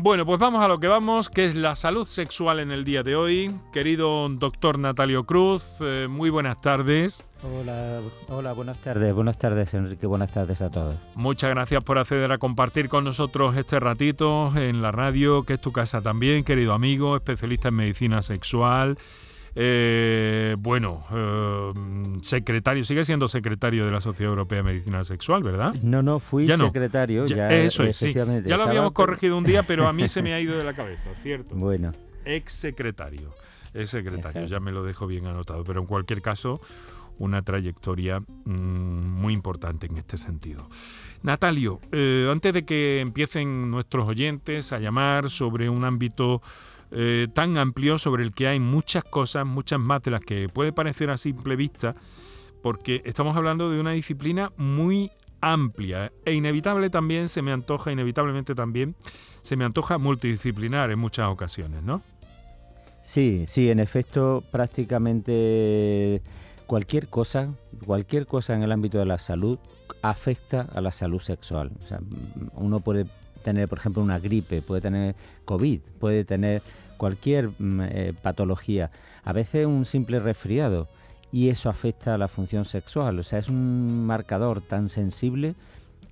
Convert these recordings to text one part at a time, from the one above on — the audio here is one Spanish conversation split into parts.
Bueno, pues vamos a lo que vamos, que es la salud sexual en el día de hoy. Querido doctor Natalio Cruz, eh, muy buenas tardes. Hola, hola, buenas tardes, buenas tardes Enrique, buenas tardes a todos. Muchas gracias por acceder a compartir con nosotros este ratito en la radio, que es tu casa también, querido amigo, especialista en medicina sexual. Eh, bueno, eh, secretario, sigue siendo secretario de la Sociedad Europea de Medicina Sexual, ¿verdad? No, no, fui secretario. Ya, eso es, sí. Ya lo habíamos corregido un día, pero a mí se me ha ido de la cabeza, ¿cierto? Bueno. Ex secretario. Ex secretario, ya me lo dejo bien anotado. Pero en cualquier caso, una trayectoria mm, muy importante en este sentido. Natalio, eh, antes de que empiecen nuestros oyentes a llamar sobre un ámbito eh, tan amplio sobre el que hay muchas cosas, muchas más de las que puede parecer a simple vista, porque estamos hablando de una disciplina muy amplia e inevitable también, se me antoja, inevitablemente también, se me antoja multidisciplinar en muchas ocasiones, ¿no? Sí, sí, en efecto, prácticamente cualquier cosa, cualquier cosa en el ámbito de la salud afecta a la salud sexual. Uno puede tener, por ejemplo, una gripe, puede tener COVID, puede tener cualquier mm, eh, patología, a veces un simple resfriado, y eso afecta a la función sexual. O sea, es un marcador tan sensible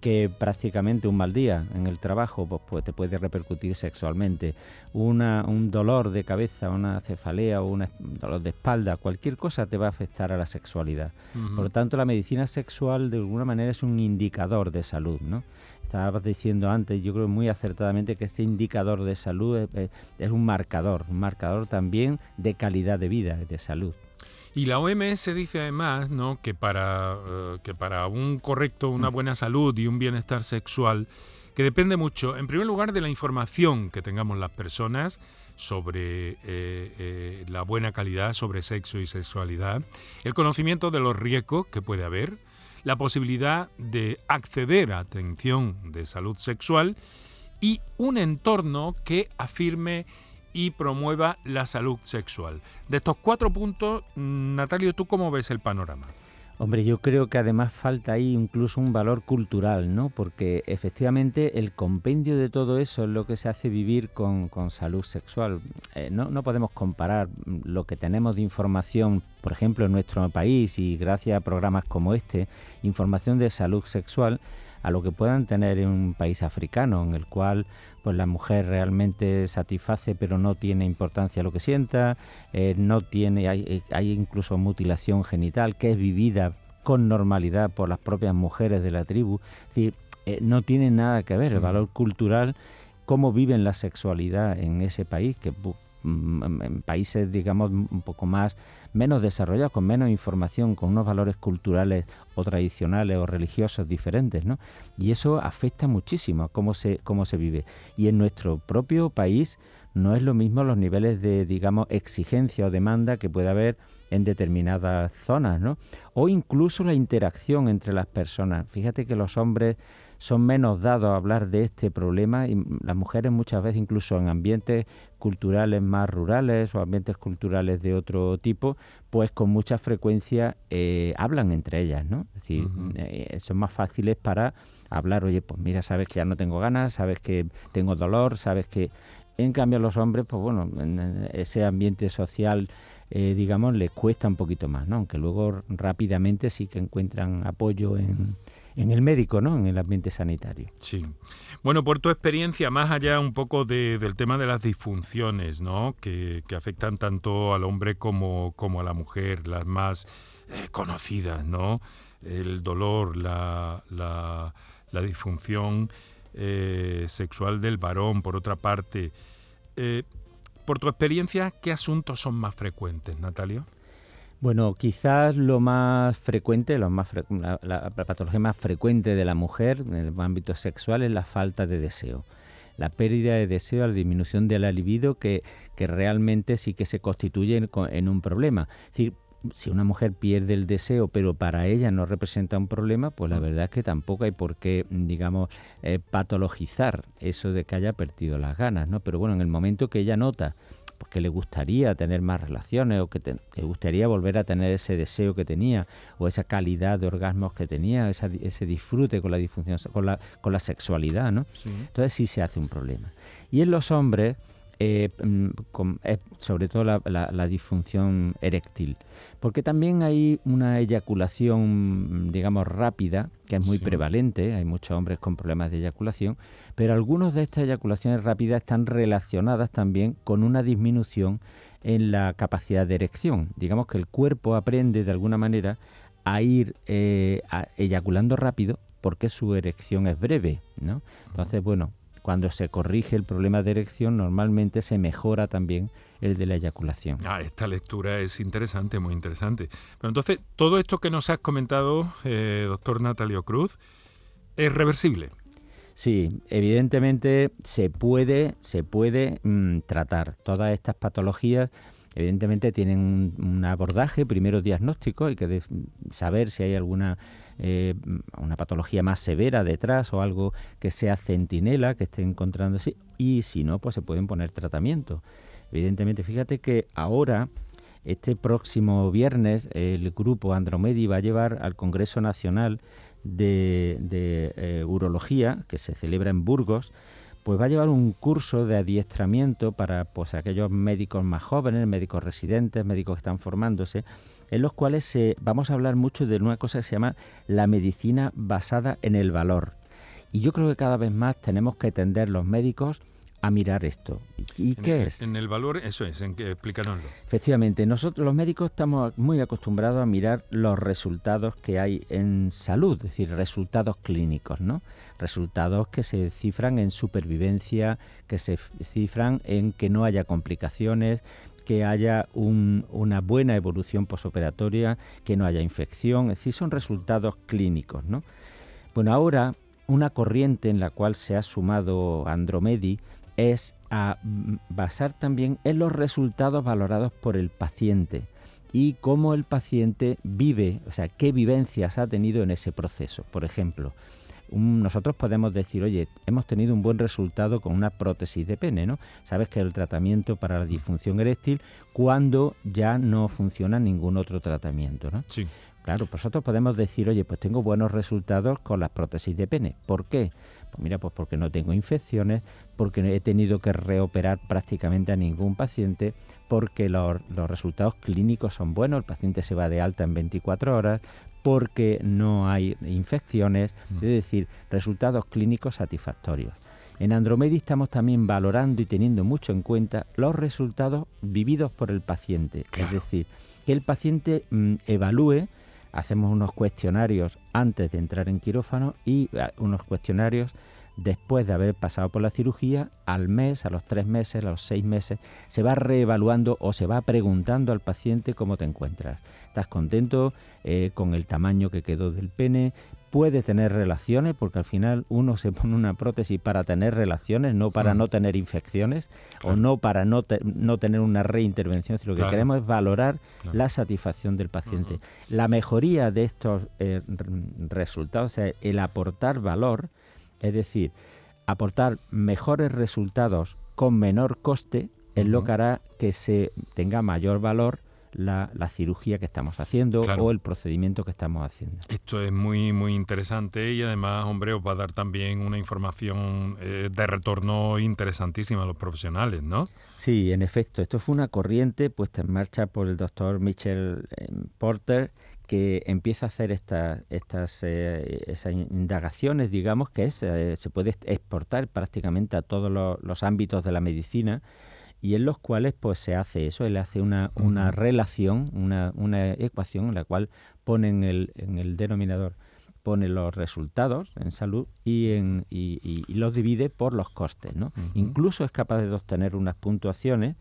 que prácticamente un mal día en el trabajo pues, pues te puede repercutir sexualmente. Una, un dolor de cabeza, una cefalea o un dolor de espalda, cualquier cosa te va a afectar a la sexualidad. Por lo tanto, la medicina sexual de alguna manera es un indicador de salud, ¿no? Estabas diciendo antes, yo creo muy acertadamente que este indicador de salud es, un marcador, un marcador también de calidad de vida, de salud. Y la OMS dice además ¿no? que, para, eh, que para un correcto, una buena salud y un bienestar sexual, que depende mucho, en primer lugar, de la información que tengamos las personas sobre eh, eh, la buena calidad, sobre sexo y sexualidad, el conocimiento de los riesgos que puede haber, la posibilidad de acceder a atención de salud sexual y un entorno que afirme y promueva la salud sexual. De estos cuatro puntos, Natalio, ¿tú cómo ves el panorama? Hombre, yo creo que además falta ahí incluso un valor cultural, ¿no? Porque efectivamente el compendio de todo eso es lo que se hace vivir con, salud sexual. Eh, no, no podemos comparar lo que tenemos de información, por ejemplo, en nuestro país y gracias a programas como este, información de salud sexual, a lo que puedan tener en un país africano, en el cual pues la mujer realmente satisface pero no tiene importancia lo que sienta, eh, no tiene, hay, hay incluso mutilación genital que es vivida con normalidad por las propias mujeres de la tribu. Es decir, eh, no tiene nada que ver el valor cultural, cómo viven la sexualidad en ese país, que en países, digamos, un poco más, menos desarrollados, con menos información, con unos valores culturales o tradicionales o religiosos diferentes, ¿no? Y eso afecta muchísimo a cómo se, cómo se vive. Y en nuestro propio país no es lo mismo los niveles de, digamos, exigencia o demanda que puede haber en determinadas zonas, ¿no? O incluso la interacción entre las personas. Fíjate que los hombres son menos dados a hablar de este problema y las mujeres muchas veces incluso en ambientes culturales más rurales o ambientes culturales de otro tipo, pues con mucha frecuencia eh, hablan entre ellas, ¿no? Es decir, eh, son más fáciles para hablar, oye, pues mira, sabes que ya no tengo ganas, sabes que tengo dolor, sabes que... En cambio los hombres, pues bueno, en ese ambiente social, eh, digamos, les cuesta un poquito más, ¿no? Aunque luego rápidamente sí que encuentran apoyo en en el médico, ¿no? En el ambiente sanitario. Sí. Bueno, por tu experiencia, más allá un poco del tema de las disfunciones, ¿no? Que, afectan tanto al hombre como, a la mujer, las más eh, conocidas, ¿no? El dolor, la, la, disfunción eh, sexual del varón, por otra parte. Eh, por tu experiencia, ¿qué asuntos son más frecuentes, Natalio? Bueno, quizás lo más frecuente, lo más la, patología más frecuente de la mujer en el ámbito sexual es la falta de deseo. La pérdida de deseo, la disminución de la libido, que, que realmente sí que se constituye en, un problema. Es decir, si una mujer pierde el deseo, pero para ella no representa un problema, pues la mm. verdad es que tampoco hay por qué, digamos, eh, patologizar eso de que haya perdido las ganas, ¿no? Pero bueno, en el momento que ella nota pues que le gustaría tener más relaciones o que le gustaría volver a tener ese deseo que tenía o esa calidad de orgasmos que tenía, ese disfrute con la disfunción, con la, con la sexualidad, ¿no? Entonces sí se hace un problema. Y en los hombres, eh, mm, sobre todo la, disfunción eréctil, porque también hay una eyaculación, digamos, rápida, que es muy prevalente, hay muchos hombres con problemas de eyaculación, pero algunas de estas eyaculaciones rápidas están relacionadas también con una disminución en la capacidad de erección. Digamos que el cuerpo aprende de alguna manera a ir eh, eyaculando rápido porque su erección es breve, ¿no? Entonces, bueno, cuando se corrige el problema de erección, normalmente se mejora también el de la eyaculación. Ah, esta lectura es interesante, muy interesante. Pero entonces, todo esto que nos has comentado, eh, doctor Natalio Cruz, es reversible. Sí, evidentemente se puede, se puede mm, tratar todas estas patologías. Evidentemente tienen un abordaje, primero diagnóstico, hay que saber si hay alguna eh, una patología más severa detrás o algo que sea centinela, que esté encontrándose, y si no, pues se pueden poner tratamiento. Evidentemente, fíjate que ahora, este próximo viernes, el grupo Andromedi va a llevar al Congreso Nacional de, eh, Urología, que se celebra en Burgos, pues va a llevar un curso de adiestramiento para pues, aquellos médicos más jóvenes, médicos residentes, médicos que están formándose, en los cuales vamos a hablar mucho de una cosa que se llama la medicina basada en el valor. Y yo creo que cada vez más tenemos que tender los médicos a mirar esto. ¿Y qué es? En el valor, eso es, en que explícanoslo. Efectivamente, nosotros los médicos estamos muy acostumbrados a mirar los resultados que hay en salud, es decir, resultados clínicos, ¿no? Resultados que se cifran en supervivencia, que se cifran en que no haya complicaciones, que haya una buena evolución posoperatoria, que no haya infección, es decir, son resultados clínicos. ¿no? Bueno, ahora una corriente en la cual se ha sumado Andromedi es a basar también en los resultados valorados por el paciente y cómo el paciente vive, o sea, qué vivencias ha tenido en ese proceso. Por ejemplo, nosotros podemos decir, oye, hemos tenido un buen resultado con una prótesis de pene, ¿no? Sabes que el tratamiento para la disfunción eréctil cuando ya no funciona ningún otro tratamiento, ¿no? Sí. Claro, nosotros podemos decir, oye, pues tengo buenos resultados con las prótesis de pene. ¿Por qué? Pues mira, pues porque no tengo infecciones, porque he tenido que reoperar prácticamente a ningún paciente, porque los, los resultados clínicos son buenos, el paciente se va de alta en 24 horas, porque no hay infecciones, mm. es decir, resultados clínicos satisfactorios. En Andromedi estamos también valorando y teniendo mucho en cuenta los resultados vividos por el paciente, es decir, que el paciente mm, evalúe, hacemos unos cuestionarios antes de entrar en quirófano y ah, unos cuestionarios después de haber pasado por la cirugía, al mes, a los tres meses, a los seis meses, se va reevaluando o se va preguntando al paciente cómo te encuentras. ¿Estás contento eh, con el tamaño que quedó del pene? Puede tener relaciones, porque al final uno se pone una prótesis para tener relaciones, no para mm. no tener infecciones o no para no, no tener una reintervención. Lo que queremos es valorar la satisfacción del paciente. La mejoría de estos eh, resultados, o sea, el aportar valor, es decir, aportar mejores resultados con menor coste es lo que hará que se tenga mayor valor la, cirugía que estamos haciendo o el procedimiento que estamos haciendo. Esto es muy, muy interesante y además, hombre, os va a dar también una información eh, de retorno interesantísima a los profesionales, ¿no? Sí, en efecto, esto fue una corriente puesta en marcha por el doctor Michel eh, Porter que empieza a hacer estas, estas eh, esas indagaciones, digamos, que es, eh, se puede exportar prácticamente a todos los, ámbitos de la medicina y en los cuales pues se hace eso, él hace una, una relación, una, una, ecuación en la cual pone en el, en el denominador pone los resultados en salud y, en, y, los divide por los costes. ¿no? Incluso es capaz de obtener unas puntuaciones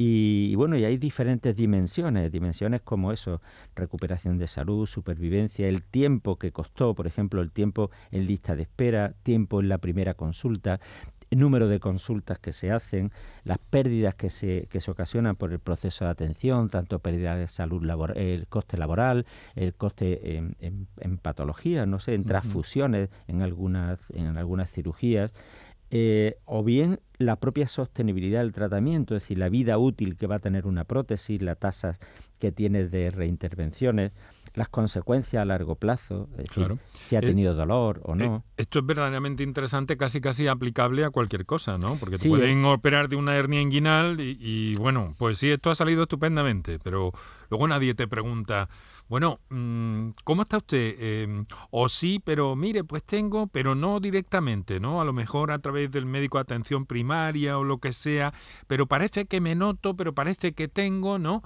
y, bueno, y hay diferentes dimensiones, dimensiones como eso, recuperación de salud, supervivencia, el tiempo que costó, por ejemplo, el tiempo en lista de espera, tiempo en la primera consulta, el número de consultas que se hacen, las pérdidas que se, que se ocasionan por el proceso de atención, tanto pérdida de salud laboral, el coste laboral, el coste en, en, patologías, no sé, en transfusiones, en algunas, en algunas cirugías eh, o bien la propia sostenibilidad del tratamiento, es decir, la vida útil que va a tener una prótesis, las tasas que tiene de reintervenciones, las consecuencias a largo plazo, es decir, si ha eh, tenido dolor o no. Eh, esto es verdaderamente interesante, casi casi aplicable a cualquier cosa, ¿no? Porque te pueden operar de una hernia inguinal y, bueno, pues sí, esto ha salido estupendamente, pero luego nadie te pregunta, bueno, mm, ¿cómo está usted? Em, o sí, pero mire, pues tengo, pero no directamente, ¿no? A lo mejor a través del médico de atención primaria o lo que sea, pero parece que me noto, pero parece que tengo, ¿no?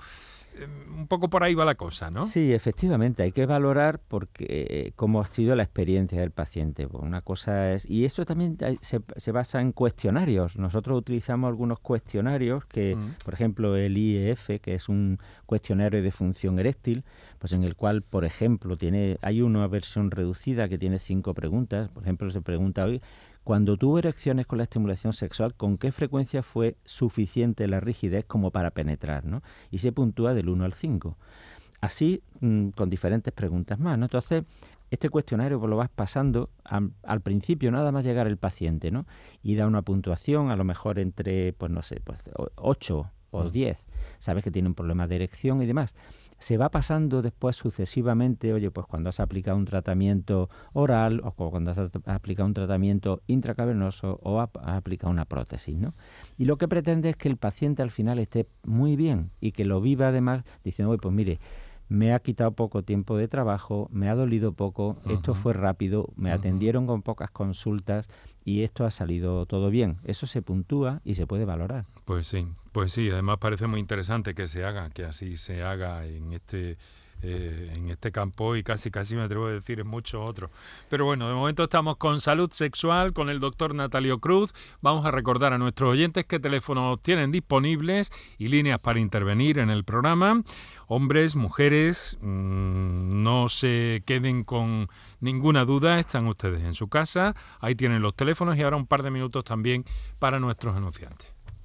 Em, un poco por ahí va la cosa, ¿no? Sí, efectivamente, hay que valorar porque eh, cómo ha sido la experiencia del paciente. Pues una cosa es y esto también se, se, basa en cuestionarios. Nosotros utilizamos algunos cuestionarios que, mm. por ejemplo, el IEF, que es un cuestionario de función eréctil, pues en el cual, por ejemplo, tiene hay una versión reducida que tiene cinco preguntas. Por ejemplo, se pregunta hoy cuando tuvo erecciones con la estimulación sexual, ¿con qué frecuencia fue suficiente la rigidez como para penetrar? ¿no? Y se puntúa del 1 al 5. Así, mm, con diferentes preguntas más. ¿no? Entonces, este cuestionario pues, lo vas pasando al principio, nada más llegar el paciente, ¿no? Y da una puntuación, a lo mejor entre, pues no sé, pues 8 o 10. Mm. Sabes que tiene un problema de erección y demás se va pasando después sucesivamente, oye, pues cuando has aplicado un tratamiento oral o cuando has aplicado un tratamiento intracavernoso o has aplicado una prótesis, ¿no? Y lo que pretende es que el paciente al final esté muy bien y que lo viva además diciendo, oye, pues mire, me ha quitado poco tiempo de trabajo, me ha dolido poco, esto fue rápido, me atendieron con pocas consultas y esto ha salido todo bien. Eso se puntúa y se puede valorar. Pues sí, pues sí, además parece muy interesante que se haga, que así se haga en este eh, en este campo y casi casi me atrevo a decir en muchos otros. Pero bueno, de momento estamos con salud sexual con el doctor Natalio Cruz. Vamos a recordar a nuestros oyentes qué teléfonos tienen disponibles y líneas para intervenir en el programa. Hombres, mujeres, mm, no se queden con ninguna duda, están ustedes en su casa, ahí tienen los teléfonos y ahora un par de minutos también para nuestros anunciantes.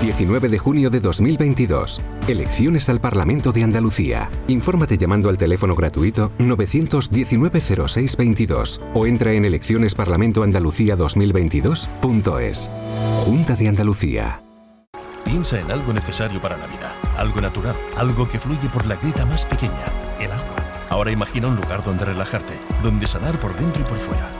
19 de junio de 2022. Elecciones al Parlamento de Andalucía. Infórmate llamando al teléfono gratuito 919-0622 o entra en eleccionesparlamentoandalucía2022.es. Junta de Andalucía. Piensa en algo necesario para la vida, algo natural, algo que fluye por la grita más pequeña, el agua. Ahora imagina un lugar donde relajarte, donde sanar por dentro y por fuera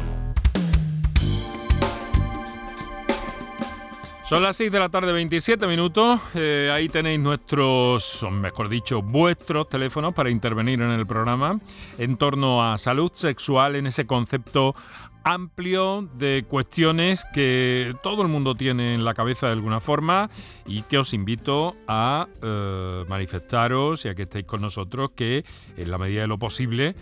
Son las 6 de la tarde, 27 minutos. Eh, ahí tenéis nuestros, mejor dicho, vuestros teléfonos para intervenir en el programa en torno a salud sexual en ese concepto amplio de cuestiones que todo el mundo tiene en la cabeza de alguna forma y que os invito a eh, manifestaros y a que estéis con nosotros que en la medida de lo posible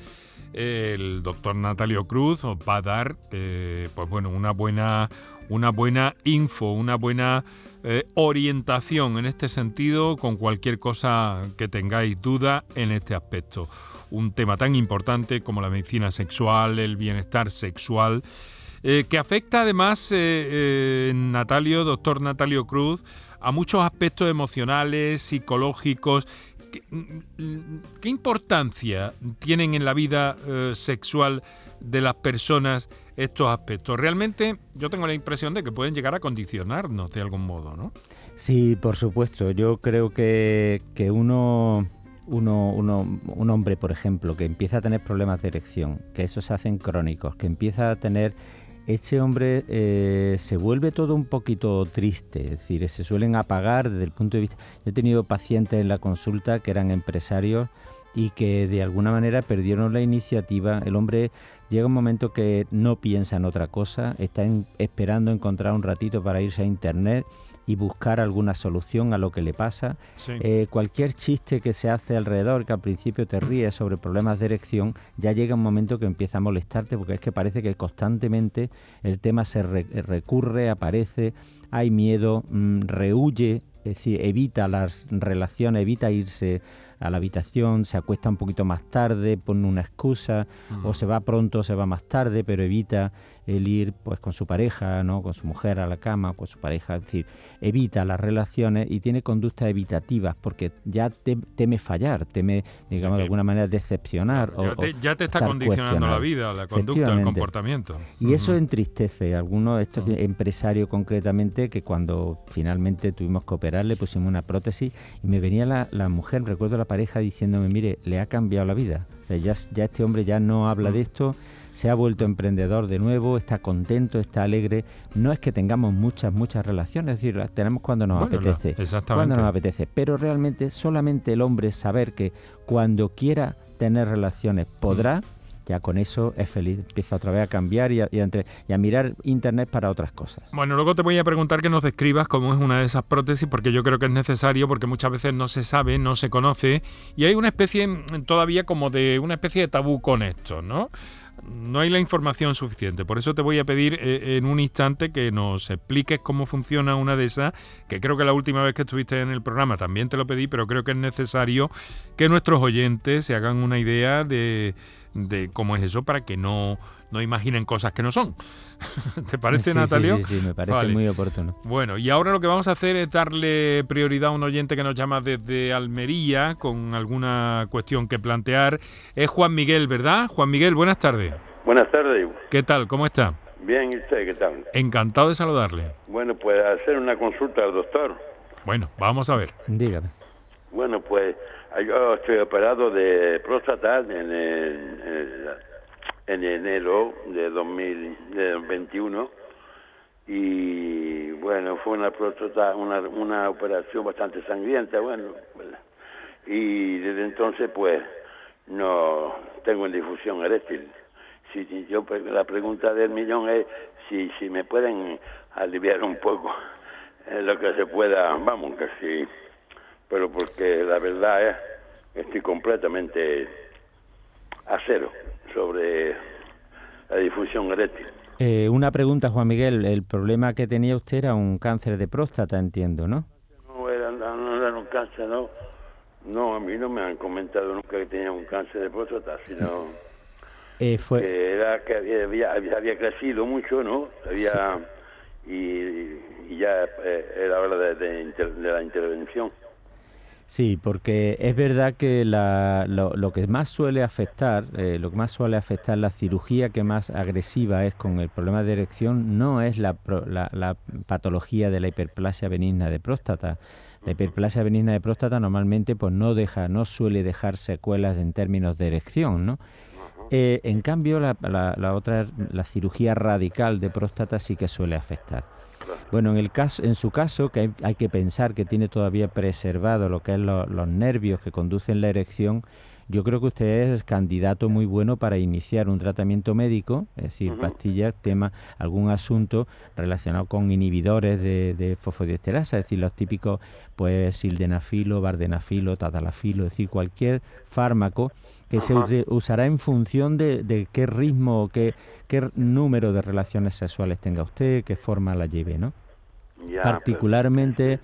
el doctor Natalio Cruz os va a dar eh, pues bueno una buena una buena info, una buena eh, orientación en este sentido con cualquier cosa que tengáis duda en este aspecto. Un tema tan importante como la medicina sexual, el bienestar sexual, eh, que afecta además, eh, Natalio, doctor Natalio Cruz, a muchos aspectos emocionales, psicológicos. ¿Qué, mm, importancia tienen en la vida sexual de las personas estos aspectos. Realmente yo tengo la impresión de que pueden llegar a condicionarnos de algún modo, ¿no? Sí, por supuesto. Yo creo que, que uno, uno, uno, un hombre, por ejemplo, que empieza a tener problemas de erección, que esos se hacen crónicos, que empieza a tener este hombre eh, se vuelve todo un poquito triste, es decir, se suelen apagar desde el punto de vista... Yo he tenido pacientes en la consulta que eran empresarios y que de alguna manera perdieron la iniciativa. El hombre llega un momento que no piensa en otra cosa, está esperando encontrar un ratito para irse a internet y buscar alguna solución a lo que le pasa. Eh, cualquier chiste que se hace alrededor, que al principio te ríes sobre problemas de erección, ya llega un momento que empieza a molestarte porque es que parece que constantemente el tema se recurre, aparece, hay miedo, mm, rehuye, es decir, evita las relaciones, evita irse a la habitación, se acuesta un poquito más tarde, pone una excusa, o se va pronto, se va más tarde, pero evita el ir pues con su pareja, ¿no? con su mujer a la cama, con su pareja, es decir, evita las relaciones y tiene conductas evitativas porque ya teme fallar, teme, digamos, de alguna manera decepcionar. ya, te, está condicionando la vida, la conducta, el comportamiento. Y eso entristece a algunos, estos empresarios concretamente, que cuando finalmente tuvimos que operarle pusimos una prótesis y me venía la, la mujer, recuerdo la pareja diciéndome, mire, le ha cambiado la vida. O sea, ya, ya este hombre ya no habla de esto se ha vuelto emprendedor de nuevo, está contento, está alegre. No es que tengamos muchas, muchas relaciones, es decir, tenemos cuando nos apetece. Cuando nos apetece. Pero realmente solamente el hombre saber que cuando quiera tener relaciones podrá. Ya con eso es feliz. Empieza otra vez a cambiar y a, mirar Internet para otras cosas. Bueno, luego te voy a preguntar que nos describas cómo es una de esas prótesis, porque yo creo que es necesario, porque muchas veces no se sabe, no se conoce, y hay una especie mm, todavía como de una especie de tabú con esto, ¿no? no hay la información suficiente. Por eso te voy a pedir eh, en un instante que nos expliques cómo funciona una de esas, que creo que la última vez que estuviste en el programa también te lo pedí, pero creo que es necesario que nuestros oyentes se hagan una idea de, de cómo es eso para que no, no imaginen cosas que no son. ¿Te parece, Natalio? Sí, sí, me parece muy oportuno. Bueno, y ahora lo que vamos a hacer es darle prioridad a un oyente que nos llama desde Almería con alguna cuestión que plantear. Es Juan Miguel, ¿verdad? Juan Miguel, buenas tardes. Buenas tardes. ¿Qué tal? ¿Cómo está? Bien, ¿y usted qué tal? Encantado de saludarle. Bueno, pues hacer una consulta al doctor. Bueno, vamos a ver. Dígame. Bueno, pues yo estoy operado de próstata en, en, en enero de 2021 y bueno, fue una próstata, una, una operación bastante sangrienta, bueno, y desde entonces pues no tengo en difusión eréctil. Si, yo pues, la pregunta del millón es si si me pueden aliviar un poco lo que se pueda, vamos, que sí pero porque la verdad es estoy completamente a cero sobre la difusión eréctil. Eh, una pregunta, Juan Miguel. El problema que tenía usted era un cáncer de próstata, entiendo, ¿no? No, era, no, era un cáncer, no. No, a mí no me han comentado nunca que tenía un cáncer de próstata, sino eh, fue... que era que había, había, crecido mucho, ¿no? Había y, ya eh, era hora de, de la intervención. Sí, porque es verdad que lo, que más suele afectar, eh, lo que más suele afectar la cirugía que más agresiva es con el problema de erección, no es la, la, patología de la hiperplasia benigna de próstata. La hiperplasia benigna de próstata normalmente pues no deja, no suele dejar secuelas en términos de erección, ¿no? Eh, en cambio, la, la, otra, la cirugía radical de próstata sí que suele afectar. Bueno, en, el caso, en su caso, que hay, que pensar que tiene todavía preservado lo que es los nervios que conducen la erección, yo creo que usted es candidato muy bueno para iniciar un tratamiento médico, es decir, pastillas, tema, algún asunto relacionado con inhibidores de, de fosfodiesterasa, es decir, los típicos, pues, sildenafilo, vardenafilo, tadalafilo, es decir, cualquier fármaco que se usará en función de, qué ritmo, qué, qué número de relaciones sexuales tenga usted, qué forma la lleve, ¿no? Particularmente...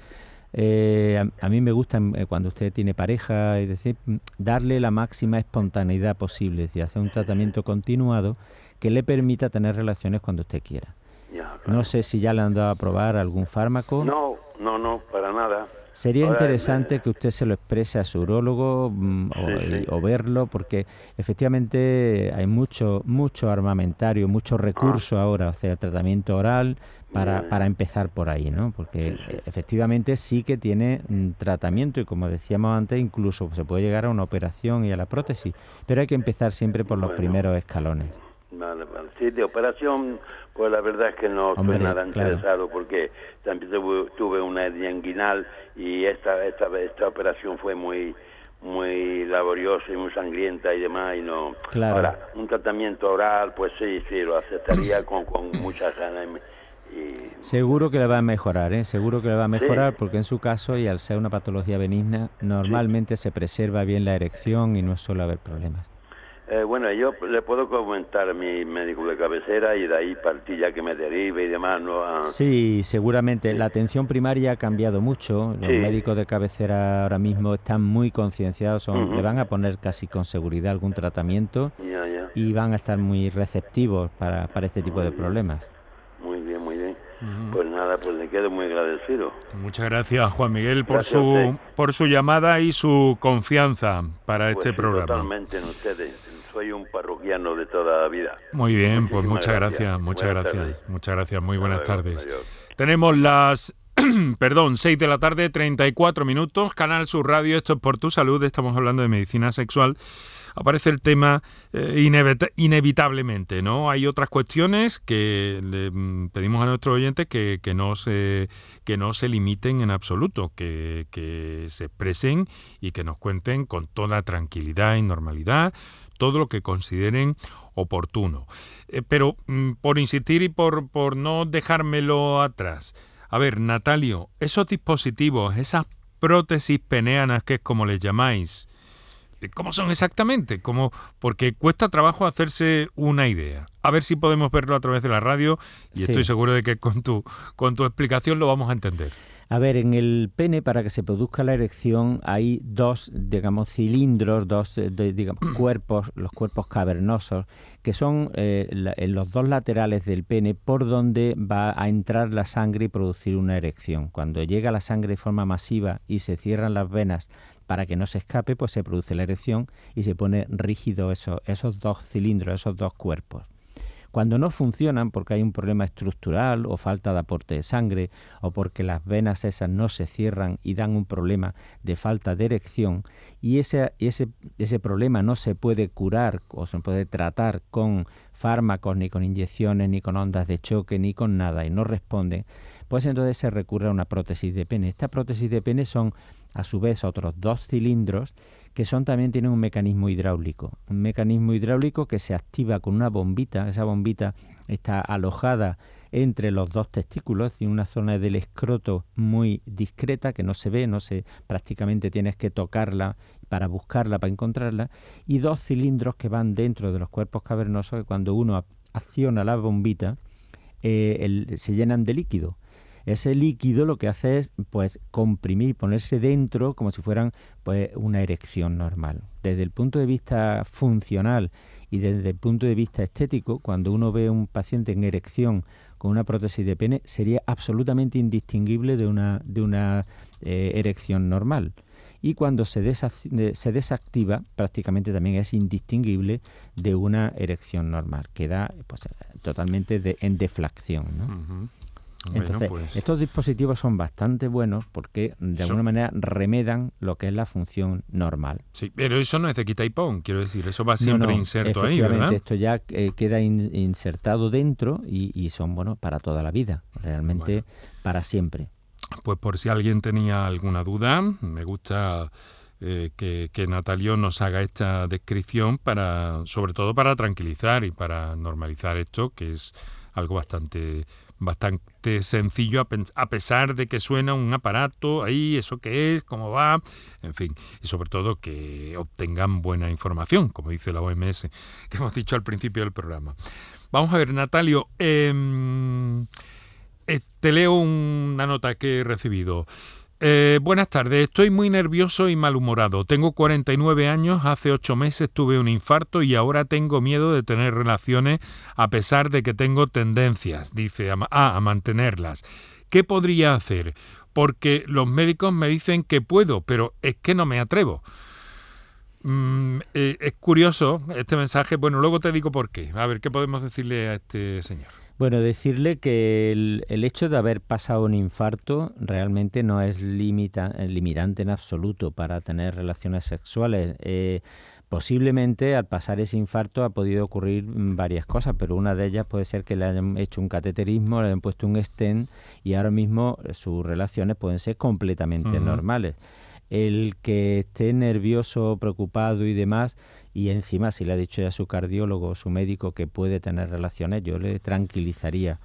Eh, a, mí me gusta eh, cuando usted tiene pareja, es decir, mm, darle la máxima espontaneidad posible, es decir, hacer un tratamiento continuado que le permita tener relaciones cuando usted quiera. No sé si ya le han dado a probar algún fármaco. No, no, no, para nada. Sería interesante que usted se lo exprese a su urólogo mm, o, verlo, porque efectivamente hay mucho, mucho armamentario, mucho recurso ahora, o sea, tratamiento oral, para, para empezar por ahí, ¿no? Porque efectivamente sí que tiene mm, tratamiento y como decíamos antes, incluso se puede llegar a una operación y a la prótesis, pero hay que empezar siempre por los primeros escalones. Vale, vale. Sí, de operación, pues la verdad es que no estoy nada interesado porque también tuve una hernia inguinal y esta, esta, esta operación fue muy muy laboriosa y muy sangrienta y demás y no ahora un tratamiento oral pues sí sí lo aceptaría con, con mucha ganas Seguro que le va a mejorar, ¿eh? seguro que le va a mejorar porque en su caso y al ser una patología benigna normalmente se preserva bien la erección y no suele haber problemas. Eh, bueno, yo le puedo comentar a mi médico de cabecera y de ahí partilla que me derive y demás. ¿no? Ah. Sí, seguramente. La atención primaria ha cambiado mucho. Los médicos de cabecera ahora mismo están muy concienciados, le van a poner casi con seguridad algún tratamiento y van a estar muy receptivos para, para este tipo de problemas. Pues nada, pues le quedo muy agradecido. Muchas gracias, Juan Miguel, por su por su llamada y su confianza para pues este programa. Totalmente en ustedes. Soy un parroquiano de toda la vida. Muy bien, pues muchas gracias, muchas gracias, muchas gracias, muy buenas tardes. Tenemos las perdón, 6 de la tarde, 34 minutos, Canal Sur Radio, esto es por tu salud, estamos hablando de medicina sexual aparece el tema eh, inevitablemente, ¿no? Hay otras cuestiones que le mm, pedimos a nuestros oyentes que, que, no, se, que no se limiten en absoluto, que, que se expresen y que nos cuenten con toda tranquilidad y normalidad todo lo que consideren oportuno. Eh, pero mm, por insistir y por, por no dejármelo atrás, a ver, Natalio, esos dispositivos, esas prótesis peneanas, que es como les llamáis, ¿Cómo son exactamente? ¿Cómo? Porque cuesta trabajo hacerse una idea. A ver si podemos verlo a través de la radio y estoy seguro de que con tu, con tu explicación lo vamos a entender. A ver, en el pene para que se produzca la erección hay dos, digamos, cilindros, dos, eh, digamos, cuerpos, los cuerpos cavernosos, que son eh, en los dos laterales del pene por donde va a entrar la sangre y producir una erección. Cuando llega la sangre de forma masiva y se cierran las venas para que no se escape, pues se produce la erección y se pone rígido eso, esos dos cilindros, esos dos cuerpos. Cuando no funcionan porque hay un problema estructural o falta de aporte de sangre o porque las venas esas no se cierran y dan un problema de falta de erección y ese, ese, ese problema no se puede curar o se puede tratar con fármacos, ni con inyecciones, ni con ondas de choque, ni con nada y no responde, pues entonces se recurre a una prótesis de pene. Esta prótesis de pene son a su vez otros dos cilindros que son también tienen un mecanismo hidráulico, un mecanismo hidráulico que se activa con una bombita, esa bombita está alojada entre los dos testículos en una zona del escroto muy discreta que no se ve, no se prácticamente tienes que tocarla para buscarla, para encontrarla, y dos cilindros que van dentro de los cuerpos cavernosos que cuando uno acciona la bombita eh, se llenan de líquido ese líquido lo que hace es pues comprimir, ponerse dentro como si fueran pues una erección normal. Desde el punto de vista funcional y desde el punto de vista estético, cuando uno ve a un paciente en erección con una prótesis de pene, sería absolutamente indistinguible de una, de una eh, erección normal. y cuando se, se desactiva prácticamente también es indistinguible de una erección normal, queda pues, totalmente en deflación. ¿no? Entonces, pues estos dispositivos son bastante buenos porque de alguna manera remedan lo que es la función normal. Sí, pero eso no es de quita y pon, quiero decir, eso va siempre inserto ahí, ¿verdad? Esto ya eh, queda insertado dentro y, son, bueno, para toda la vida, realmente para siempre. Pues por si alguien tenía alguna duda, me gusta eh, que, que, Natalio nos haga esta descripción para, sobre todo para tranquilizar y para normalizar esto, que es algo bastante bastante sencillo a, pesar de que suena un aparato ahí, eso que es, cómo va, en fin, y sobre todo que obtengan buena información, como dice la OMS, que hemos dicho al principio del programa. Vamos a ver, Natalio, em, eh, te leo una nota que he recibido. Eh, buenas tardes, estoy muy nervioso y malhumorado. Tengo 49 años, hace 8 meses tuve un infarto y ahora tengo miedo de tener relaciones a pesar de que tengo tendencias, dice, a, a mantenerlas. ¿Qué podría hacer? Porque los médicos me dicen que puedo, pero es que no me atrevo. Mm, eh, es curioso este mensaje, bueno, luego te digo por qué. A ver, ¿qué podemos decirle a este señor? Bueno, decirle que el, hecho de haber pasado un infarto realmente no es limita, eh, limitante en absoluto para tener relaciones sexuales. Eh, posiblemente al pasar ese infarto ha podido ocurrir varias cosas, pero una de ellas puede ser que le hayan hecho un cateterismo, le hayan puesto un stent y ahora mismo sus relaciones pueden ser completamente normales el que esté nervioso, preocupado y demás, y encima si le ha dicho ya su cardiólogo o su médico que puede tener relaciones, yo le tranquilizaría.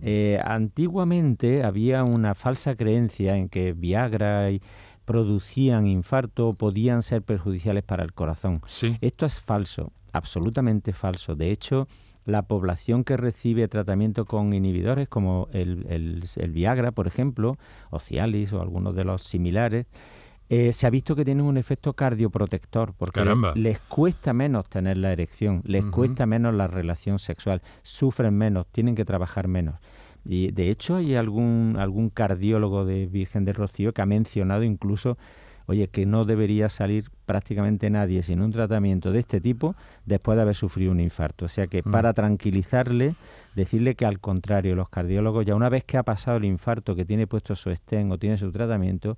Eh, antiguamente había una falsa creencia en que Viagra y producían infarto podían ser perjudiciales para el corazón. Esto es falso, absolutamente falso. De hecho, la población que recibe tratamiento con inhibidores como el, el Viagra, por ejemplo, o Cialis o algunos de los similares, eh, se ha visto que tienen un efecto cardioprotector, porque les, cuesta menos tener la erección, les cuesta menos la relación sexual, sufren menos, tienen que trabajar menos. Y de hecho hay algún, algún cardiólogo de Virgen del Rocío que ha mencionado incluso, oye, que no debería salir prácticamente nadie sin un tratamiento de este tipo después de haber sufrido un infarto. O sea que mm. para tranquilizarle, decirle que al contrario, los cardiólogos ya una vez que ha pasado el infarto, que tiene puesto su estén o tiene su tratamiento,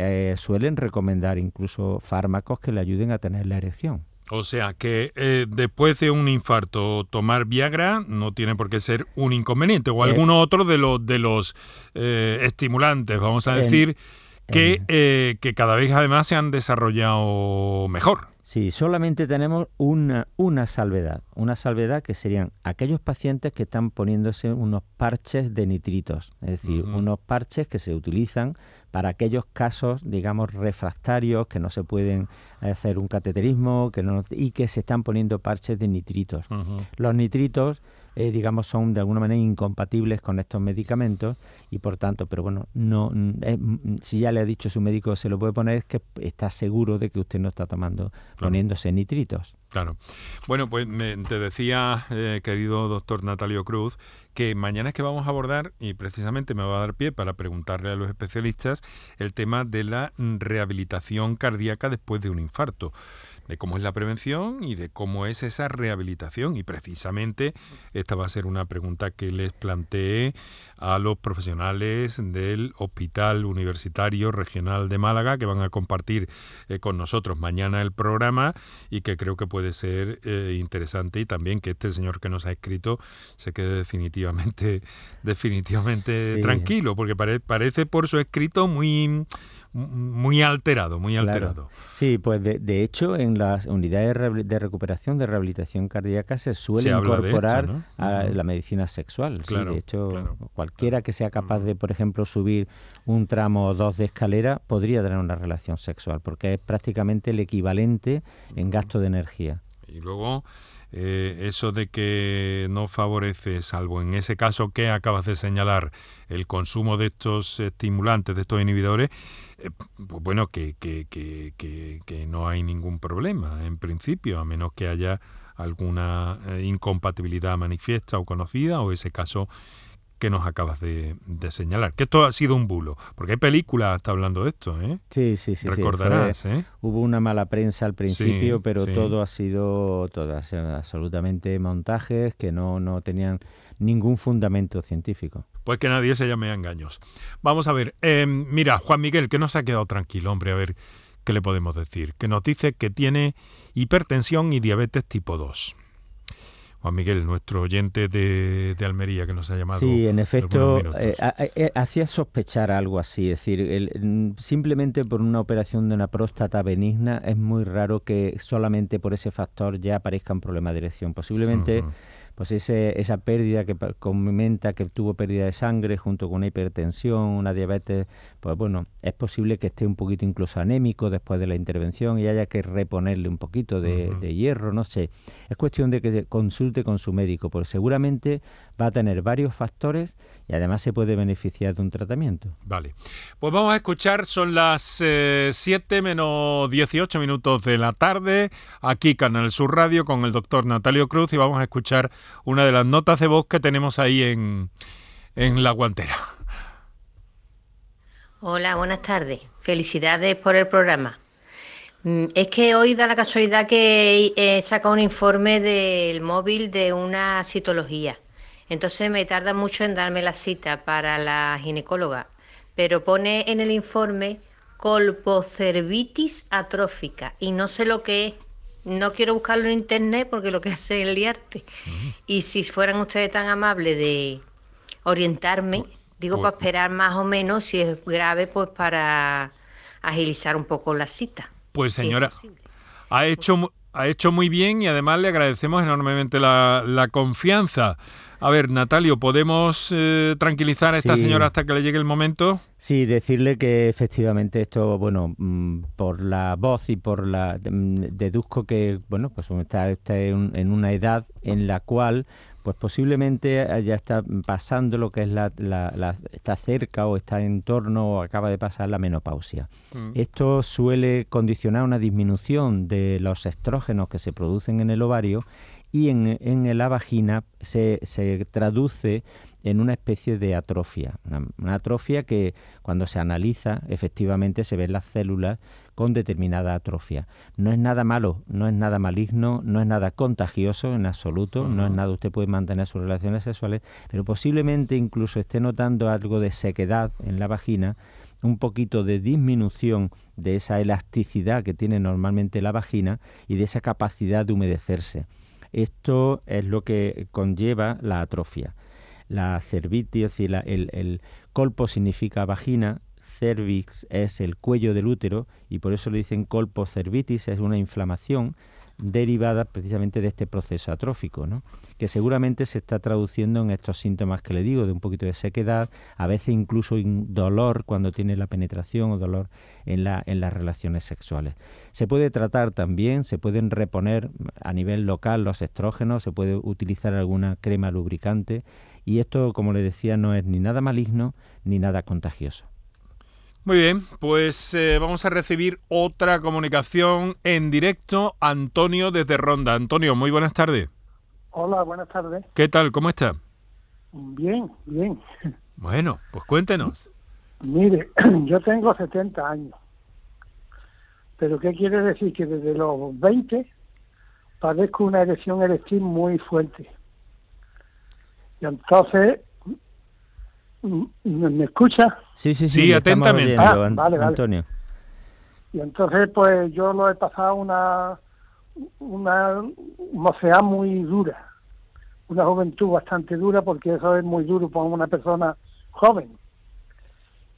eh, suelen recomendar incluso fármacos que le ayuden a tener la erección. O sea que eh, después de un infarto tomar Viagra no tiene por qué ser un inconveniente o eh, alguno otro de los de los estimulantes, vamos a decir, que, que cada vez además se han desarrollado mejor. Sí, solamente tenemos una, una salvedad, una salvedad que serían aquellos pacientes que están poniéndose unos parches de nitritos, es decir, unos parches que se utilizan para aquellos casos, digamos, refractarios, que no se pueden hacer un cateterismo que no, y que se están poniendo parches de nitritos. Los nitritos eh, digamos, son de alguna manera incompatibles con estos medicamentos y por tanto, pero bueno, no eh, si ya le ha dicho su médico se lo puede poner, es que está seguro de que usted no está tomando, poniéndose nitritos. Claro. Bueno, pues te decía, eh, querido doctor Natalio Cruz, que mañana es que vamos a abordar, y precisamente me va a dar pie para preguntarle a los especialistas, el tema de la rehabilitación cardíaca después de un infarto de cómo es la prevención y de cómo es esa rehabilitación. Y precisamente esta va a ser una pregunta que les planteé a los profesionales del Hospital Universitario Regional de Málaga, que van a compartir eh, con nosotros mañana el programa y que creo que puede ser eh, interesante y también que este señor que nos ha escrito se quede definitivamente, definitivamente tranquilo, porque parece por su escrito muy muy alterado, muy alterado. Sí, pues de, hecho en las unidades de recuperación de rehabilitación cardíaca se suele incorporar a la medicina sexual. de hecho, cualquiera que sea capaz de, por ejemplo, subir un tramo o dos de escalera podría tener una relación sexual, porque es prácticamente el equivalente en gasto de energía. Y luego eh, eso de que no favorece, salvo en ese caso que acabas de señalar, el consumo de estos estimulantes, de estos inhibidores, eh, pues bueno, que, que, que, que, no hay ningún problema en principio, a menos que haya alguna eh, incompatibilidad manifiesta o conocida, o ese caso que nos acabas de, señalar. Que esto ha sido un bulo, porque hay películas hasta hablando de esto, ¿eh? Sí, sí, sí. Recordarás, ¿eh? Hubo una mala prensa al principio, pero todo ha sido, todas, absolutamente montajes que no, no tenían ningún fundamento científico. Pues que nadie se llame a engaños. Vamos a ver, em, mira, Juan Miguel, que no se ha quedado tranquilo, hombre, a ver qué le podemos decir. Que nos dice que tiene hipertensión y diabetes tipo 2. Juan Miguel, nuestro oyente de, Almería que nos ha llamado. Sí, en efecto, eh, eh, hacía sospechar algo así. Es decir, mm, simplemente por una operación de una próstata benigna es muy raro que solamente por ese factor ya aparezca un problema de erección. Posiblemente pues ese, esa pérdida que comenta que tuvo pérdida de sangre junto con una hipertensión, una diabetes, pues bueno, es posible que esté un poquito incluso anémico después de la intervención y haya que reponerle un poquito de, de hierro, no sé. Es cuestión de que consulte con su médico, porque seguramente va a tener varios factores y además se puede beneficiar de un tratamiento. Vale, pues vamos a escuchar, son las 7 eh, menos 18 minutos de la tarde, aquí Canal Sur Radio con el doctor Natalio Cruz y vamos a escuchar una de las notas de voz que tenemos ahí en, en la guantera. Hola, buenas tardes. Felicidades por el programa. Mm, es que hoy da la casualidad que he sacado un informe del móvil de una citología. Entonces me tarda mucho en darme la cita para la ginecóloga. Pero pone en el informe colpocervitis atrófica y no sé lo que es no quiero buscarlo en internet porque lo que hace es liarte. Y si fueran ustedes tan amables de orientarme, digo pues, para esperar más o menos, si es grave, pues para agilizar un poco la cita. Pues señora, ha hecho, ha hecho muy bien y además le agradecemos enormemente la, la confianza. A ver, Natalio, ¿podemos eh, tranquilizar a esta señora hasta que le llegue el momento? Sí, decirle que efectivamente esto, bueno, mm, por la voz y por la... Mm, deduzco que, bueno, pues está, está en una edad en la cual pues posiblemente ya está pasando lo que es la, está cerca o está en torno o acaba de pasar la menopausia. Mm. Esto suele condicionar una disminución de los estrógenos que se producen en el ovario y en, en la vagina se, se, traduce en una especie de atrofia, una, atrofia que cuando se analiza efectivamente se ven las células con determinada atrofia. No es nada malo, no es nada maligno, no es nada contagioso en absoluto, no es nada, usted puede mantener sus relaciones sexuales, pero posiblemente incluso esté notando algo de sequedad en la vagina, un poquito de disminución de esa elasticidad que tiene normalmente la vagina y de esa capacidad de humedecerse. Esto es lo que conlleva la atrofia. La cervitis, es decir, el, el colpo significa vagina, cervix es el cuello del útero y por eso le dicen colpo cervitis, es una inflamación derivada precisamente de este proceso atrófico, ¿no? que seguramente se está traduciendo en estos síntomas que le digo, de un poquito de sequedad, a veces incluso dolor cuando tiene la penetración o dolor en, la, en las relaciones sexuales. Se puede tratar también, se pueden reponer a nivel local los estrógenos, se puede utilizar alguna crema lubricante y esto, como le decía, no es ni nada maligno ni nada contagioso. Muy bien, pues eh, vamos a recibir otra comunicación en directo. Antonio desde Ronda. Antonio, muy buenas tardes. Hola, buenas tardes. ¿Qué tal? ¿Cómo está? Bien, bien. Bueno, pues cuéntenos. Mire, yo tengo 70 años. Pero ¿qué quiere decir? Que desde los 20 padezco una erección eréctil muy fuerte. Y entonces ¿Me escucha? Sí, sí, sí, atentamente. Ah, Antonio. Y entonces, pues yo lo he pasado una, una mocedad muy dura, una juventud bastante dura, porque eso es muy duro para una persona joven.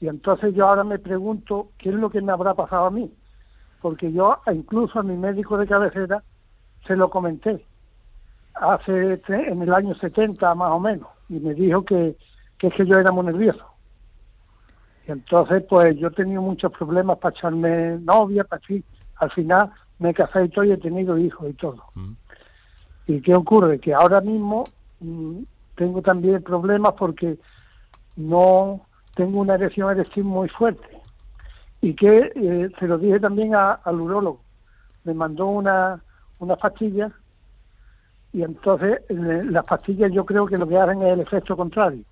Y entonces yo ahora me pregunto qué es lo que me habrá pasado a mí, porque yo incluso a mi médico de cabecera se lo comenté hace en el año 70 más o menos, y me dijo que que es que yo era muy nervioso. Y entonces, pues yo he tenido muchos problemas para echarme novia, para así. Al final me casé y todo y he tenido hijos y todo. Mm. ¿Y qué ocurre? Que ahora mismo mm, tengo también problemas porque no tengo una erección erectil muy fuerte. Y que eh, se lo dije también al urólogo. Me mandó una, una pastilla y entonces las pastillas yo creo que lo que hacen es el efecto contrario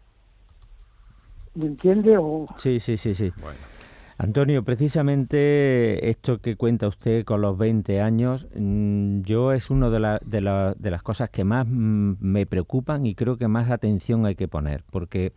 ¿Me entiende? O... Sí, sí, sí, sí. Bueno. Antonio, precisamente esto que cuenta usted con los 20 años, mm, yo es una de, de, de, las cosas que más mm, me preocupan y creo que más atención hay que poner, porque,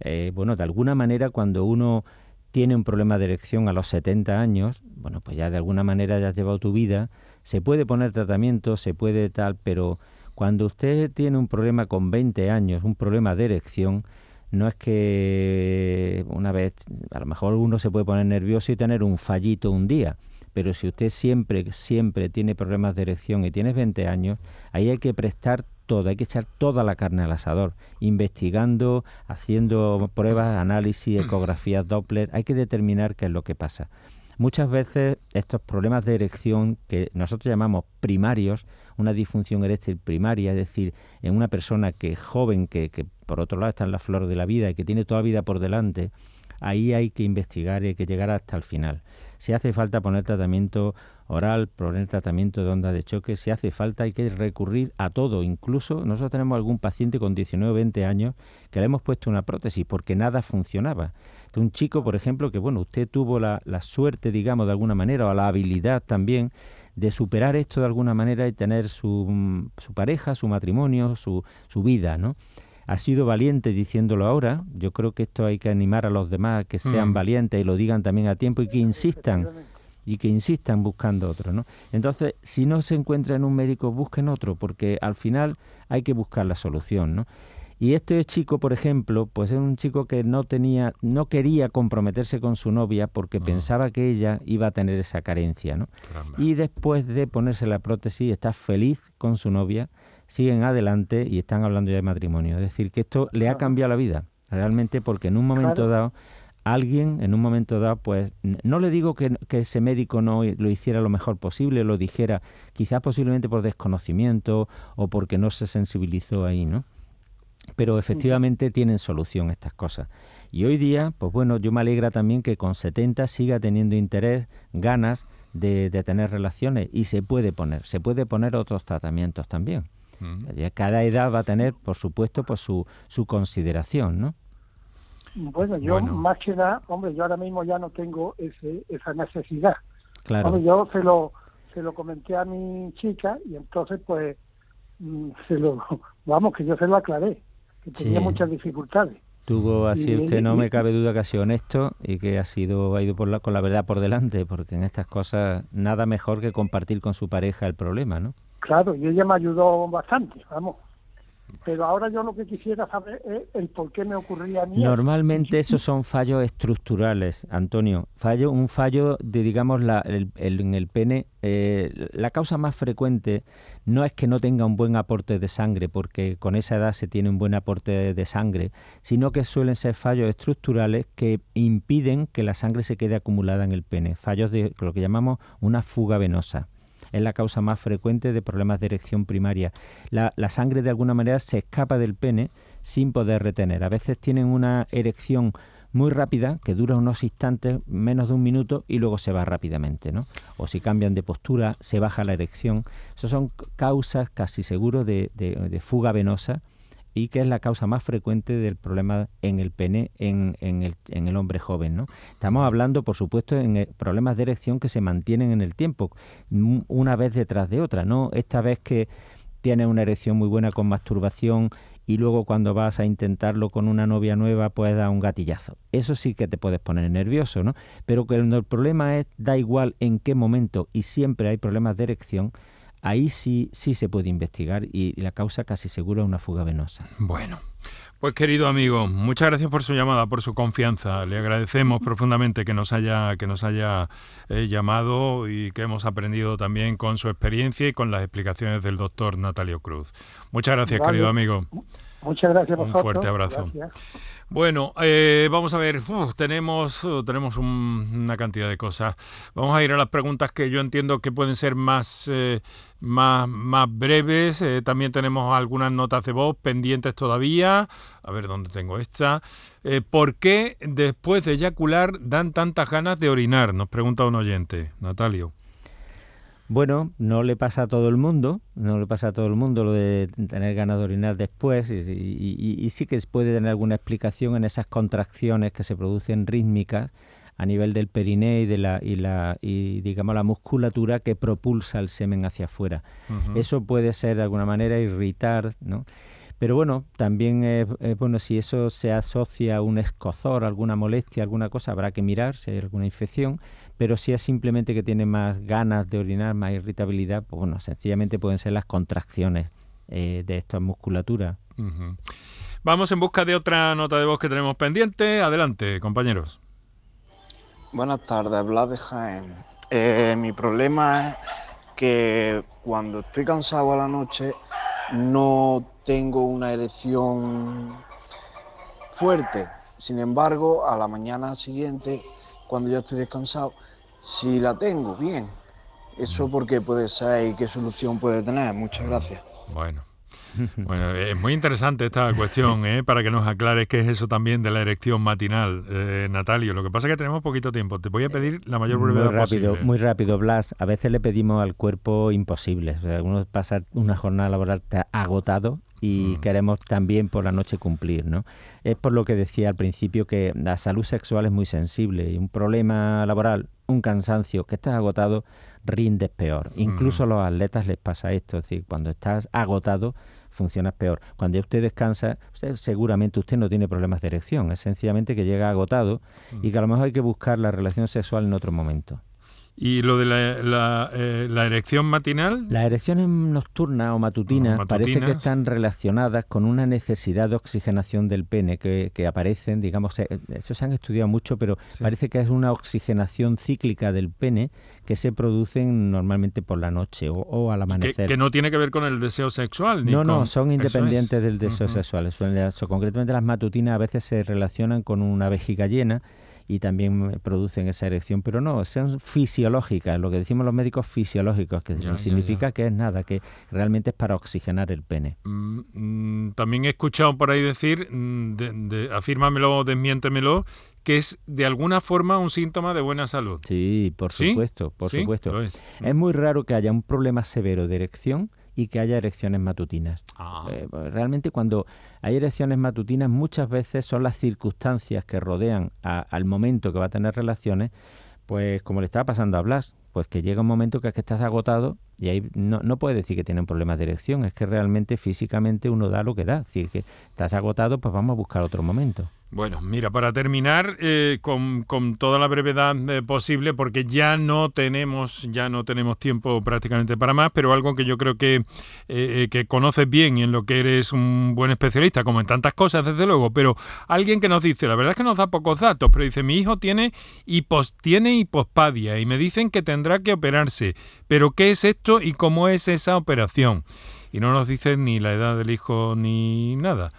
eh, bueno, de alguna manera cuando uno tiene un problema de erección a los 70 años, bueno, pues ya de alguna manera ya has llevado tu vida, se puede poner tratamiento, se puede tal, pero cuando usted tiene un problema con 20 años, un problema de erección, no es que una vez, a lo mejor uno se puede poner nervioso y tener un fallito un día, pero si usted siempre, siempre tiene problemas de erección y tiene 20 años, ahí hay que prestar todo, hay que echar toda la carne al asador, investigando, haciendo pruebas, análisis, ecografías Doppler, hay que determinar qué es lo que pasa. Muchas veces estos problemas de erección que nosotros llamamos primarios, una disfunción eréctil primaria, es decir, en una persona que es joven, que, por otro lado está en la flor de la vida y que tiene toda la vida por delante, ahí hay que investigar y hay que llegar hasta el final. Si hace falta poner tratamiento oral, poner tratamiento de onda de choque, si hace falta hay que recurrir a todo. Incluso nosotros tenemos algún paciente con 19 o 20 años que le hemos puesto una prótesis porque nada funcionaba. un chico, por ejemplo, que bueno, usted tuvo la, la suerte, digamos, de alguna manera, o la habilidad también de superar esto de alguna manera y tener su, su pareja, su matrimonio, su, su vida, ¿no? ha sido valiente diciéndolo ahora. Yo creo que esto hay que animar a los demás a que sean mm. valientes y lo digan también a tiempo y que insistan y que insistan buscando otro, ¿no? Entonces, si no se encuentra en un médico, busquen otro, porque al final hay que buscar la solución, ¿no? Y este chico, por ejemplo, pues es un chico que no tenía, no quería comprometerse con su novia porque ah. pensaba que ella iba a tener esa carencia, ¿no? Y después de ponerse la prótesis, está feliz con su novia, siguen adelante y están hablando ya de matrimonio. Es decir, que esto le ha cambiado la vida, realmente, porque en un momento dado alguien en un momento dado, pues no le digo que, ese médico no lo hiciera lo mejor posible, lo dijera, quizás posiblemente por desconocimiento o porque no se sensibilizó ahí, ¿no? Pero efectivamente tienen solución estas cosas. Y hoy día, pues bueno, yo me alegra también que con 70 siga teniendo interés, ganas de, tener relaciones y se puede poner, se puede poner otros tratamientos también. Cada edad va a tener, por supuesto, pues su, su consideración, ¿no? Bueno, yo más que nada, hombre, yo ahora mismo ya no tengo ese, esa necesidad. Claro. yo se lo, se lo comenté a mi chica y entonces pues mm, se lo, vamos, que yo se lo aclaré, que tenía muchas dificultades. Tuvo así, usted no me cabe duda que ha sido honesto y que ha sido ha ido por la, con la verdad por delante, porque en estas cosas nada mejor que compartir con su pareja el problema, ¿no? Claro, y ella me ayudó bastante, vamos. Pero ahora yo lo que quisiera saber es el por qué me ocurría a mí. Normalmente esos son fallos estructurales, Antonio. Fallo, un fallo de, digamos, la, el, en el pene. Eh, la causa más frecuente no es que no tenga un buen aporte de sangre, porque con esa edad se tiene un buen aporte de sangre, sino que suelen ser fallos estructurales que impiden que la sangre se quede acumulada en el pene. Fallos de lo que llamamos una fuga venosa es la causa más frecuente de problemas de erección primaria. La, sangre de alguna manera se escapa del pene sin poder retener. A veces tienen una erección muy rápida, que dura unos instantes, menos de un minuto, y luego se va rápidamente, ¿no? O si cambian de postura, se baja la erección. Esas son causas casi seguro de fuga venosa y que es la causa más frecuente del problema en el pene en, el, en el, hombre joven. ¿no? Estamos hablando, por supuesto, en eh, problemas de erección que se mantienen en el tiempo, una vez detrás de otra, no esta vez que tienes una erección muy buena con masturbación y luego cuando vas a intentarlo con una novia nueva puedes dar un gatillazo. Eso sí que te puedes poner nervioso, ¿no? Pero cuando el problema es, da igual en qué momento y siempre hay problemas de erección, ahí sí, sí se puede investigar y la causa casi seguro es una fuga venosa. Bueno. Pues querido amigo, muchas gracias por su llamada, por su confianza. Le agradecemos profundamente que nos haya, que nos haya eh, llamado y que hemos aprendido también con su experiencia y con las explicaciones del doctor Natalio Cruz. Muchas gracias, querido amigo. Muchas gracias. Un fuerte abrazo. Bueno, eh, vamos a ver, tenemos, tenemos una cantidad de cosas. Vamos a ir a las preguntas que yo entiendo que pueden ser más, eh, más, más breves. Eh, también tenemos algunas notas de voz pendientes todavía. A ver dónde tengo esta. ¿Por qué después de eyacular dan tantas ganas de orinar? Nos pregunta un oyente, Natalio. Bueno, no le pasa a todo el mundo, no le pasa a todo el mundo lo de tener ganas de orinar después y, sí que puede tener alguna explicación en esas contracciones que se producen rítmicas a nivel del periné y de la y la y digamos la musculatura que propulsa el semen hacia afuera. Eso puede ser de alguna manera irritar, ¿no? Pero bueno, también es, bueno si eso se asocia a un escozor, alguna molestia, alguna cosa, habrá que mirar si hay alguna infección pero si es simplemente que tiene más ganas de orinar, más irritabilidad, pues bueno, sencillamente pueden ser las contracciones eh, de esta musculatura. Vamos en busca de otra nota de voz que tenemos pendiente. Adelante, compañeros. Buenas tardes, Blas de Jaén. Eh, mi problema es que cuando estoy cansado a la noche no tengo una erección fuerte. Sin embargo, a la mañana siguiente cuando ya estoy descansado, si la tengo, bien. ¿Eso por qué puede ser y qué solución puede tener? Muchas gracias. Bueno. Bueno, es muy interesante esta cuestión, ¿eh? para que nos aclares qué es eso también de la erección matinal, eh, Natalio. Lo que pasa es que tenemos poquito tiempo. Te voy a pedir la mayor brevedad muy rápido, posible. Muy rápido, Blas. A veces le pedimos al cuerpo imposible. O sea, uno pasa una jornada laboral agotado y mm. queremos también por la noche cumplir, ¿no? Es por lo que decía al principio que la salud sexual es muy sensible y un problema laboral, un cansancio, que estás agotado, rindes peor. Incluso a mm. los atletas les pasa esto, es decir, cuando estás agotado funcionas peor. Cuando usted descansa, usted, seguramente usted no tiene problemas de erección, es sencillamente que llega agotado y que a lo mejor hay que buscar la relación sexual en otro momento. ¿Y lo de la, eh, la, erección matinal? Las erecciones nocturnas o matutinas, parece que están relacionadas con una necesidad de oxigenación del pene que, que aparecen, digamos, eso se han estudiado mucho, pero parece que es una oxigenación cíclica del pene que se producen normalmente por la noche o, al amanecer. Que, no tiene que ver con el deseo sexual. no, no, son independientes del deseo sexual. concretamente las matutinas a veces se relacionan con una vejiga llena y también producen esa erección, pero no, son fisiológicas, lo que decimos los médicos fisiológicos, que significa que es nada, que realmente es para oxigenar el pene. Mm, mm, también he escuchado por ahí decir, mm, de, afírmamelo, desmiéntemelo, que es de alguna forma un síntoma de buena salud. Sí, por supuesto, por supuesto. Es. es muy raro que haya un problema severo de erección y que haya erecciones matutinas. Ah. Eh, pues, realmente cuando hay erecciones matutinas muchas veces son las circunstancias que rodean al momento que va a tener relaciones, pues como le estaba pasando a Blas, pues que llega un momento que es que estás agotado y ahí no, no puedes decir que tienen problemas de erección, es que realmente físicamente uno da lo que da, es decir, que estás agotado, pues vamos a buscar otro momento. Bueno, mira, para terminar eh, con, con, toda la brevedad eh, posible, porque ya no tenemos, ya no tenemos tiempo prácticamente para más, pero algo que yo creo que, eh, que conoces bien y en lo que eres un buen especialista, como en tantas cosas, desde luego, pero alguien que nos dice, la verdad es que nos da pocos datos, pero dice, mi hijo tiene, hipos, tiene hipospadia y me dicen que tendrá que operarse, pero ¿qué es esto y cómo es esa operación? Y no nos dicen ni la edad del hijo ni nada.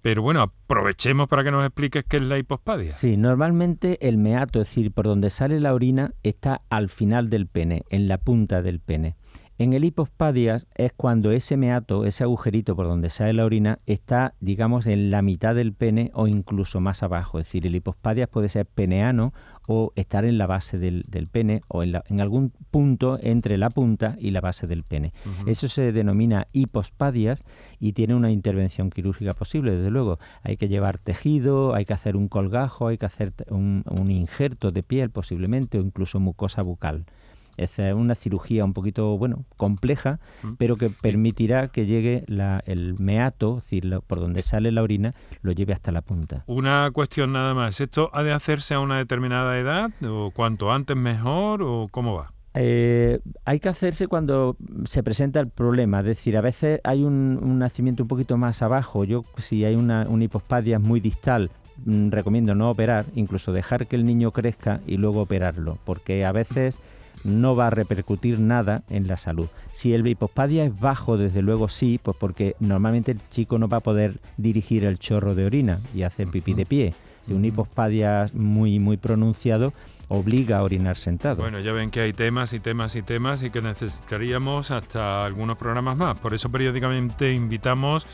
Pero bueno, aprovechemos para que nos expliques qué es la hipospadia. Sí, normalmente el meato, es decir, por donde sale la orina, está al final del pene, en la punta del pene. En el hipospadias es cuando ese meato, ese agujerito por donde sale la orina, está, digamos, en la mitad del pene o incluso más abajo. Es decir, el hipospadias puede ser peneano o estar en la base del, pene o en, en, algún punto entre la punta y la base del pene. Eso se denomina hipospadias y tiene una intervención quirúrgica posible, desde luego. Hay que llevar tejido, hay que hacer un colgajo, hay que hacer un, un injerto de piel posiblemente o incluso mucosa bucal. Es una cirugía un poquito, bueno, compleja, mm. pero que permitirá que llegue el meato, es decir, por donde sale la orina, lo lleve hasta la punta. Una cuestión nada más. ¿Esto ha de hacerse a una determinada edad? ¿O cuanto antes mejor? ¿O cómo va? Eh, hay que hacerse cuando se presenta el problema, es decir, a veces hay un, nacimiento un poquito más abajo. Yo, si hay una, una hipospadia muy distal, mm, recomiendo no operar, incluso dejar que el niño crezca y luego operarlo, porque a veces no va a repercutir nada en la salud. Si el hipospadia es bajo, desde luego sí, pues porque normalmente el chico no va a poder dirigir el chorro de orina y hacer pipí de pie. Si un hipospadia muy, muy pronunciado obliga a orinar sentado. Bueno, ya ven que hay temas y temas y temas y que necesitaríamos hasta algunos programas más. Por eso periódicamente invitamos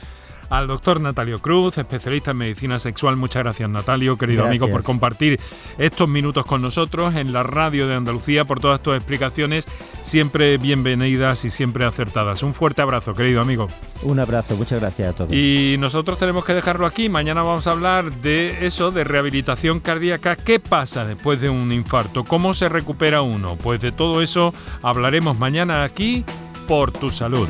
al doctor Natalio Cruz, especialista en medicina sexual. Muchas gracias, Natalio, querido amigo, por compartir estos minutos con nosotros en la radio de Andalucía, por todas tus explicaciones, siempre bienvenidas y siempre acertadas. Un fuerte abrazo, querido amigo. Un abrazo, muchas gracias a todos. Y nosotros tenemos que dejarlo aquí. Mañana vamos a hablar de eso, de rehabilitación cardíaca. ¿Qué pasa después de un infarto? ¿Cómo se recupera uno? Pues de todo eso hablaremos mañana aquí por tu salud.